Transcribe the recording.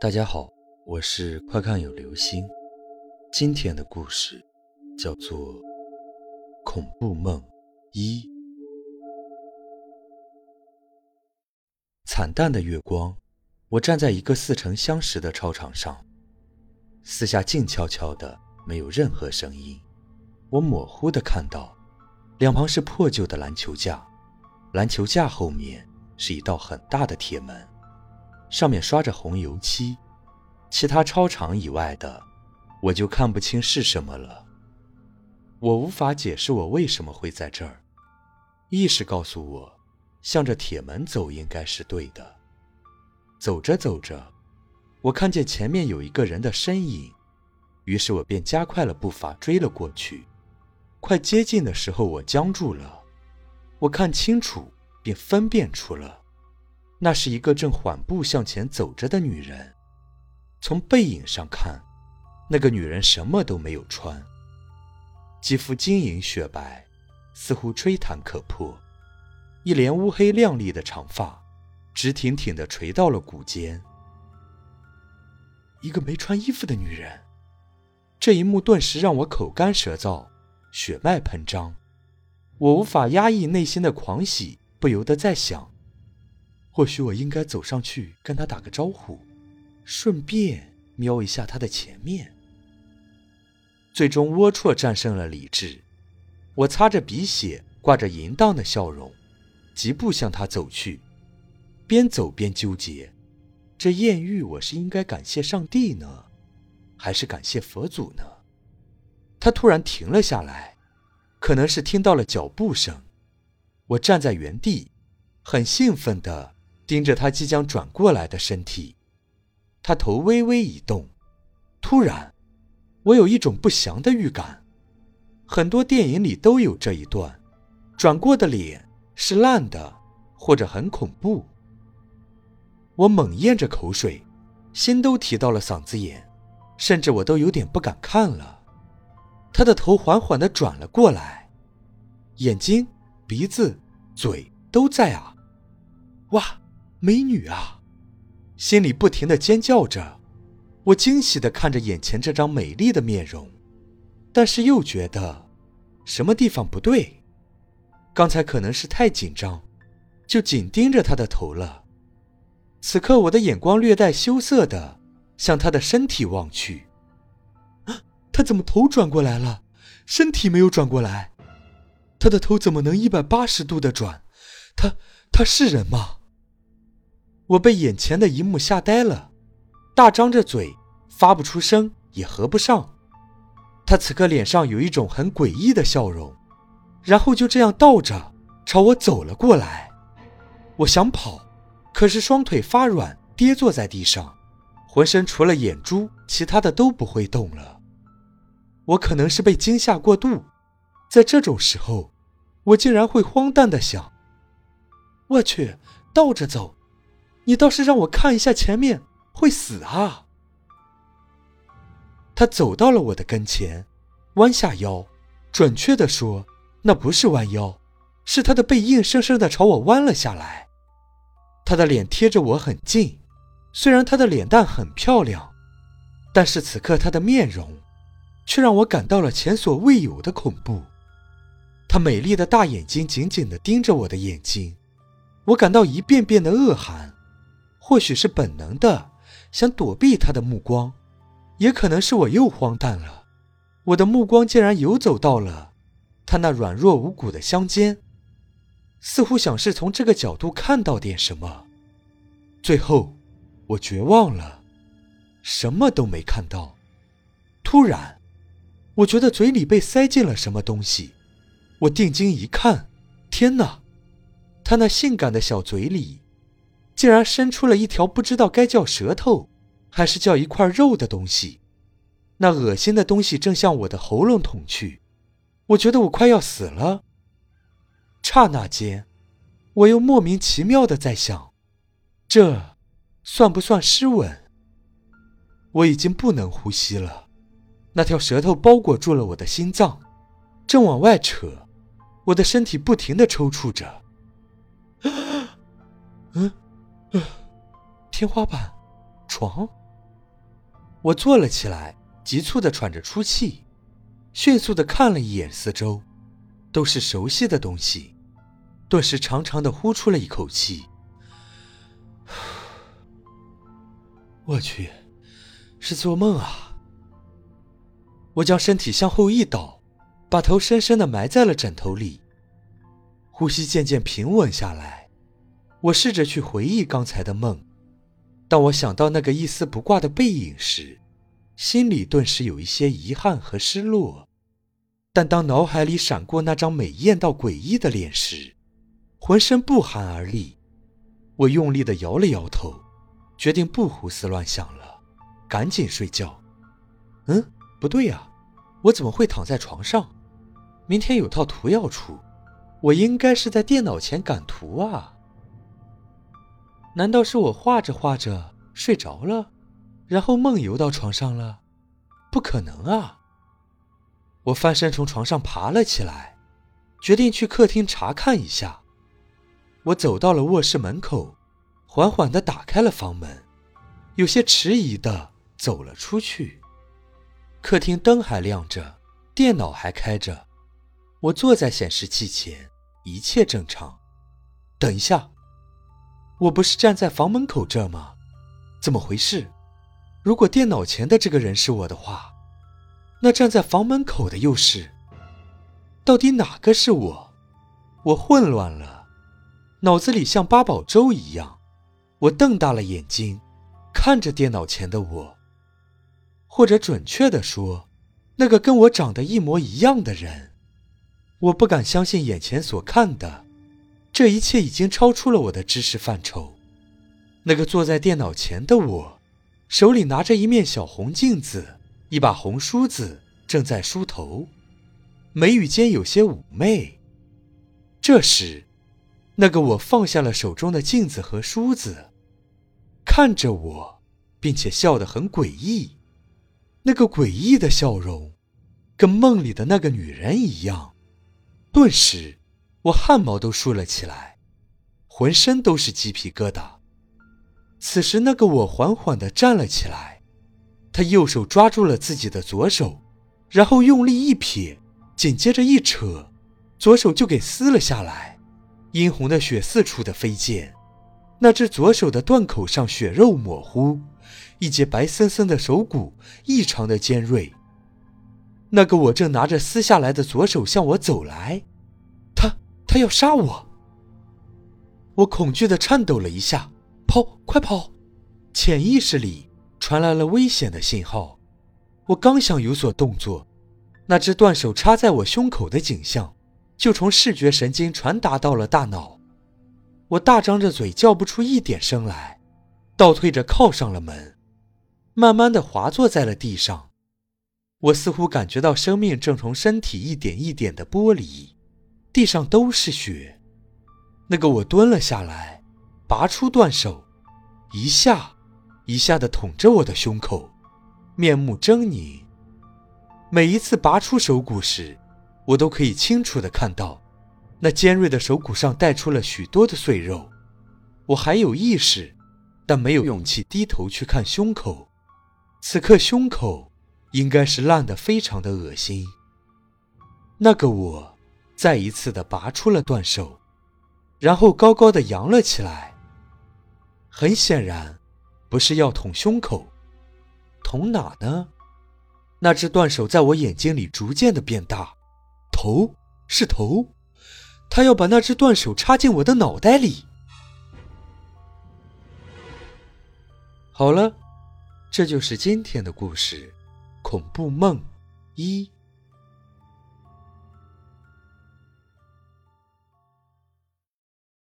大家好，我是快看有流星。今天的故事叫做《恐怖梦一》。惨淡的月光，我站在一个似曾相识的操场上，四下静悄悄的，没有任何声音。我模糊的看到，两旁是破旧的篮球架，篮球架后面是一道很大的铁门。上面刷着红油漆，其他操场以外的，我就看不清是什么了。我无法解释我为什么会在这儿。意识告诉我，向着铁门走应该是对的。走着走着，我看见前面有一个人的身影，于是我便加快了步伐追了过去。快接近的时候，我僵住了。我看清楚，便分辨出了。那是一个正缓步向前走着的女人。从背影上看，那个女人什么都没有穿，肌肤晶莹雪白，似乎吹弹可破。一连乌黑亮丽的长发，直挺挺地垂到了骨间。一个没穿衣服的女人，这一幕顿时让我口干舌燥，血脉喷张。我无法压抑内心的狂喜，不由得在想。或许我应该走上去跟他打个招呼，顺便瞄一下他的前面。最终，龌龊战胜了理智。我擦着鼻血，挂着淫荡的笑容，疾步向他走去，边走边纠结：这艳遇，我是应该感谢上帝呢，还是感谢佛祖呢？他突然停了下来，可能是听到了脚步声。我站在原地，很兴奋的。盯着他即将转过来的身体，他头微微一动。突然，我有一种不祥的预感。很多电影里都有这一段：转过的脸是烂的，或者很恐怖。我猛咽着口水，心都提到了嗓子眼，甚至我都有点不敢看了。他的头缓缓地转了过来，眼睛、鼻子、嘴都在啊！哇！美女啊，心里不停的尖叫着，我惊喜的看着眼前这张美丽的面容，但是又觉得什么地方不对。刚才可能是太紧张，就紧盯着她的头了。此刻我的眼光略带羞涩的向她的身体望去，她怎么头转过来了，身体没有转过来？她的头怎么能一百八十度的转？她她是人吗？我被眼前的一幕吓呆了，大张着嘴，发不出声，也合不上。他此刻脸上有一种很诡异的笑容，然后就这样倒着朝我走了过来。我想跑，可是双腿发软，跌坐在地上，浑身除了眼珠，其他的都不会动了。我可能是被惊吓过度，在这种时候，我竟然会荒诞的想：我去，倒着走。你倒是让我看一下前面，会死啊！他走到了我的跟前，弯下腰，准确的说，那不是弯腰，是他的背硬生生的朝我弯了下来。他的脸贴着我很近，虽然他的脸蛋很漂亮，但是此刻他的面容，却让我感到了前所未有的恐怖。他美丽的大眼睛紧紧的盯着我的眼睛，我感到一遍遍的恶寒。或许是本能的想躲避他的目光，也可能是我又荒诞了。我的目光竟然游走到了他那软弱无骨的香肩，似乎想是从这个角度看到点什么。最后，我绝望了，什么都没看到。突然，我觉得嘴里被塞进了什么东西。我定睛一看，天哪！他那性感的小嘴里。竟然伸出了一条不知道该叫舌头，还是叫一块肉的东西，那恶心的东西正向我的喉咙捅去，我觉得我快要死了。刹那间，我又莫名其妙的在想，这算不算湿吻？我已经不能呼吸了，那条舌头包裹住了我的心脏，正往外扯，我的身体不停的抽搐着。嗯。天花板，床，我坐了起来，急促的喘着粗气，迅速的看了一眼四周，都是熟悉的东西，顿时长长的呼出了一口气。我去，是做梦啊！我将身体向后一倒，把头深深的埋在了枕头里，呼吸渐渐平稳下来。我试着去回忆刚才的梦，当我想到那个一丝不挂的背影时，心里顿时有一些遗憾和失落。但当脑海里闪过那张美艳到诡异的脸时，浑身不寒而栗。我用力的摇了摇头。决定不胡思乱想了，赶紧睡觉。嗯，不对呀，我怎么会躺在床上？明天有套图要出，我应该是在电脑前赶图啊。难道是我画着画着睡着了，然后梦游到床上了？不可能啊！我翻身从床上爬了起来，决定去客厅查看一下。我走到了卧室门口。缓缓地打开了房门，有些迟疑地走了出去。客厅灯还亮着，电脑还开着，我坐在显示器前，一切正常。等一下，我不是站在房门口这吗？怎么回事？如果电脑前的这个人是我的话，那站在房门口的又是？到底哪个是我？我混乱了，脑子里像八宝粥一样。我瞪大了眼睛，看着电脑前的我，或者准确的说，那个跟我长得一模一样的人。我不敢相信眼前所看的，这一切已经超出了我的知识范畴。那个坐在电脑前的我，手里拿着一面小红镜子，一把红梳子，正在梳头，眉宇间有些妩媚。这时，那个我放下了手中的镜子和梳子。看着我，并且笑得很诡异，那个诡异的笑容，跟梦里的那个女人一样。顿时，我汗毛都竖了起来，浑身都是鸡皮疙瘩。此时，那个我缓缓地站了起来，他右手抓住了自己的左手，然后用力一撇，紧接着一扯，左手就给撕了下来，殷红的血四处的飞溅。那只左手的断口上血肉模糊，一截白森森的手骨异常的尖锐。那个我正拿着撕下来的左手向我走来，要杀我！我恐惧的颤抖了一下，跑，快跑！潜意识里传来了危险的信号。我刚想有所动作，那只断手插在我胸口的景象，就从视觉神经传达到了大脑。我大张着嘴，叫不出一点声来，倒退着靠上了门，慢慢的滑坐在了地上。我似乎感觉到生命正从身体一点一点的剥离，地上都是血。那个我蹲了下来，拔出断手，一下一下的捅着我的胸口，面目狰狞。每一次拔出手骨时，我都可以清楚的看到。那尖锐的手骨上带出了许多的碎肉，我还有意识，但没有勇气低头去看胸口。此刻胸口应该是烂得非常的恶心。那个我再一次的拔出了断手，然后高高的扬了起来。很显然，不是要捅胸口，捅哪呢？那只断手在我眼睛里逐渐的变大，头是头。他要把那只断手插进我的脑袋里。好了，这就是今天的故事，《恐怖梦一》。